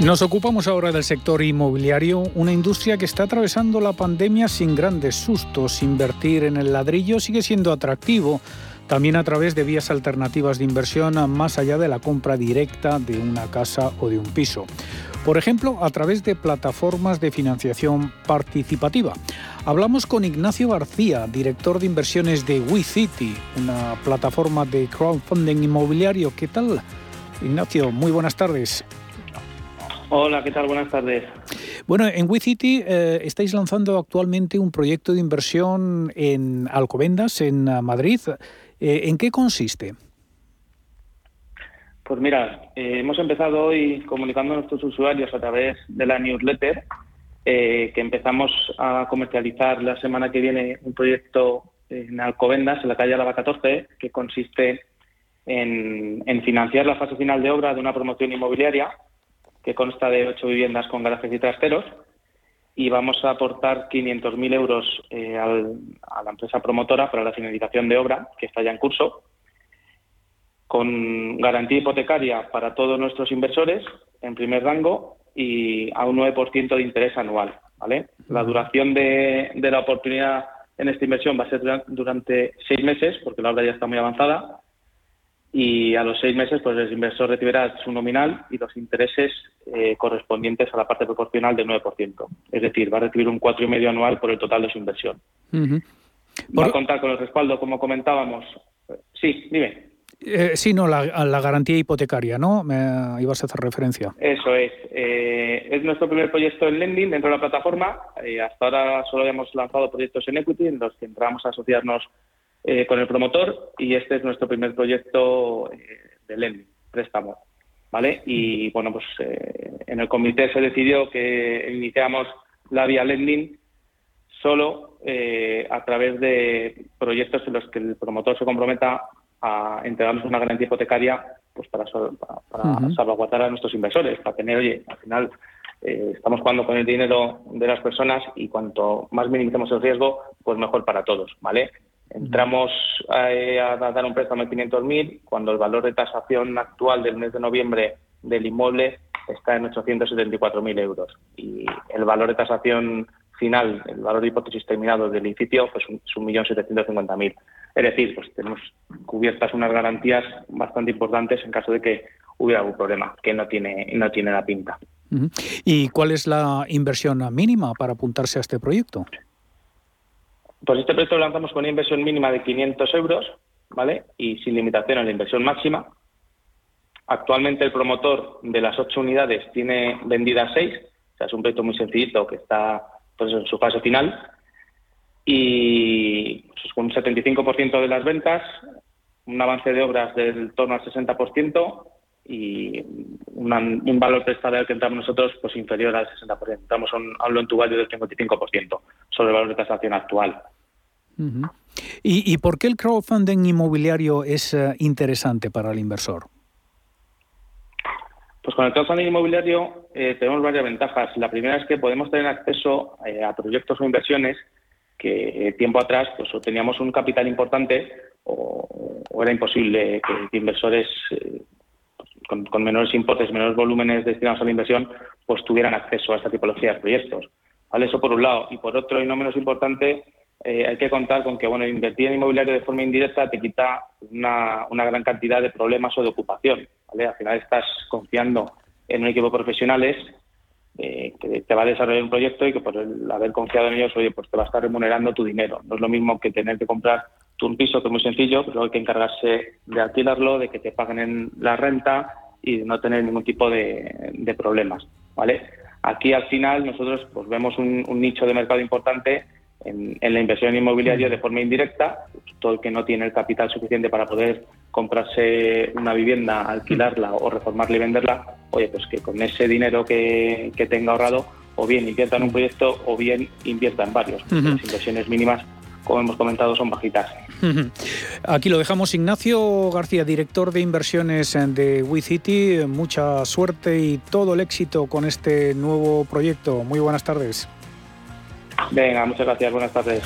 Nos ocupamos ahora del sector inmobiliario, una industria que está atravesando la pandemia sin grandes sustos. Invertir en el ladrillo sigue siendo atractivo, también a través de vías alternativas de inversión más allá de la compra directa de una casa o de un piso. Por ejemplo, a través de plataformas de financiación participativa. Hablamos con Ignacio García, director de inversiones de WeCity, una plataforma de crowdfunding inmobiliario. ¿Qué tal? Ignacio, muy buenas tardes. Hola, ¿qué tal? Buenas tardes. Bueno, en WeCity eh, estáis lanzando actualmente un proyecto de inversión en Alcobendas, en Madrid. Eh, ¿En qué consiste? Pues mira, eh, hemos empezado hoy comunicando a nuestros usuarios a través de la newsletter que empezamos a comercializar la semana que viene un proyecto en Alcobendas, en la calle Alaba 14, que consiste en, en financiar la fase final de obra de una promoción inmobiliaria que consta de ocho viviendas con garajes y trasteros, y vamos a aportar 500.000 euros eh, a la empresa promotora para la finalización de obra, que está ya en curso, con garantía hipotecaria para todos nuestros inversores en primer rango y a un 9% de interés anual. ¿vale? La duración de la oportunidad en esta inversión va a ser durante seis meses, porque la obra ya está muy avanzada, y a los seis meses pues el inversor recibirá su nominal y los intereses eh, correspondientes a la parte proporcional del 9%. Es decir, va a recibir un 4,5 anual por el total de su inversión. Va a contar con el respaldo, como comentábamos. Sí, dime. Eh, sí, no, la, garantía hipotecaria, ¿no? Me ibas a hacer referencia. Eso es. Eh, es nuestro primer proyecto en lending dentro de la plataforma. hasta ahora solo habíamos lanzado proyectos en equity en los que entramos a asociarnos eh, con el promotor y este es nuestro primer proyecto eh, de lending, préstamo. ¿Vale? Y bueno, pues eh, en el comité se decidió que iniciamos la vía lending solo a través de proyectos en los que el promotor se comprometa a entregarnos una garantía hipotecaria pues para, para, salvaguardar a nuestros inversores, para tener, oye, al final estamos jugando con el dinero de las personas y cuanto más minimicemos el riesgo, pues mejor para todos, ¿vale? Entramos eh, a, dar un préstamo de 500.000 cuando el valor de tasación actual del mes de noviembre del inmueble está en 874.000 euros y el valor de tasación final, el valor de hipótesis terminado del edificio, pues es 1.750.000. Es decir, pues tenemos cubiertas unas garantías bastante importantes en caso de que hubiera algún problema, que no tiene, no tiene la pinta. ¿Y cuál es la inversión mínima para apuntarse a este proyecto? Pues este proyecto lo lanzamos con una inversión mínima de 500 euros, ¿vale? Y sin limitación a la inversión máxima. Actualmente el promotor de las ocho unidades tiene vendidas seis, o sea, es un proyecto muy sencillito que está pues, en su fase final. Y pues, con un 75% de las ventas, un avance de obras del torno al 60% y un valor prestado que entramos nosotros pues inferior al 60%. Entramos a un, a un loan to value del 55% sobre el valor de tasación actual. ¿Y, por qué el crowdfunding inmobiliario es eh, interesante para el inversor? Pues con el crowdfunding inmobiliario eh, tenemos varias ventajas. La primera es que podemos tener acceso eh, a proyectos o inversiones que tiempo atrás pues o teníamos un capital importante o, era imposible que, inversores con, con, menores importes, menores volúmenes destinados a la inversión, pues tuvieran acceso a esta tipología de proyectos. ¿Vale? Eso por un lado. Y por otro, y no menos importante, eh, hay que contar con que bueno invertir en inmobiliario de forma indirecta te quita una, una gran cantidad de problemas o de ocupación. ¿vale? Al final estás confiando en un equipo de profesionales eh, que te va a desarrollar un proyecto y que por el haber confiado en ellos, oye, pues te va a estar remunerando tu dinero. No es lo mismo que tener que comprar tú un piso, que es muy sencillo, pero hay que encargarse de alquilarlo, de que te paguen en la renta y de no tener ningún tipo de, de problemas. ¿vale? Aquí al final nosotros pues vemos un, un nicho de mercado importante en, la inversión inmobiliaria de forma indirecta, todo el que no tiene el capital suficiente para poder comprarse una vivienda, alquilarla o reformarla y venderla, oye, pues que con ese dinero que, tenga ahorrado, o bien invierta en un proyecto o bien invierta en varios. Las inversiones mínimas, como hemos comentado, son bajitas. Aquí lo dejamos. Ignacio García, director de inversiones de WeCity. Mucha suerte y todo el éxito con este nuevo proyecto. Muy buenas tardes. Venga, muchas gracias. Buenas tardes.